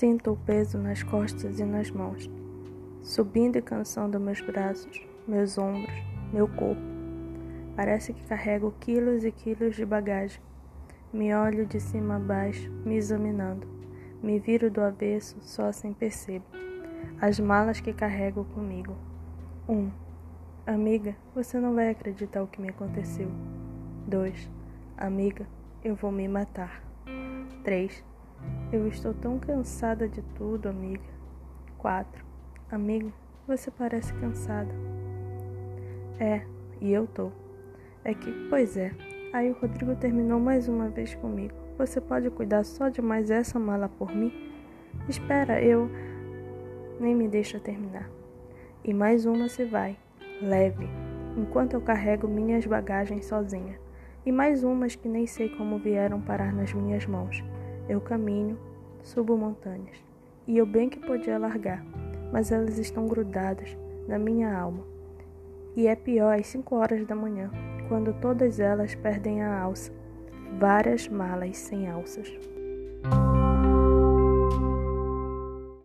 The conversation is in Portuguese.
Sinto o peso nas costas e nas mãos, subindo e cansando meus braços, meus ombros, meu corpo. Parece que carrego quilos e quilos de bagagem. Me olho de cima a baixo, me examinando. Me viro do avesso, só assim percebo. As malas que carrego comigo. 1. Um, amiga, você não vai acreditar o que me aconteceu. 2. Amiga, eu vou me matar. 3. Eu estou tão cansada de tudo, amiga. 4. Amiga, você parece cansada. É, e eu tô. É que, pois é. Aí o Rodrigo terminou mais uma vez comigo. Você pode cuidar só de mais essa mala por mim? Espera, eu. Nem me deixa terminar. E mais uma se vai, leve, enquanto eu carrego minhas bagagens sozinha. E mais umas que nem sei como vieram parar nas minhas mãos. Eu caminho, subo montanhas, e eu bem que podia largar, mas elas estão grudadas na minha alma. E é pior às cinco horas da manhã, quando todas elas perdem a alça, várias malas sem alças.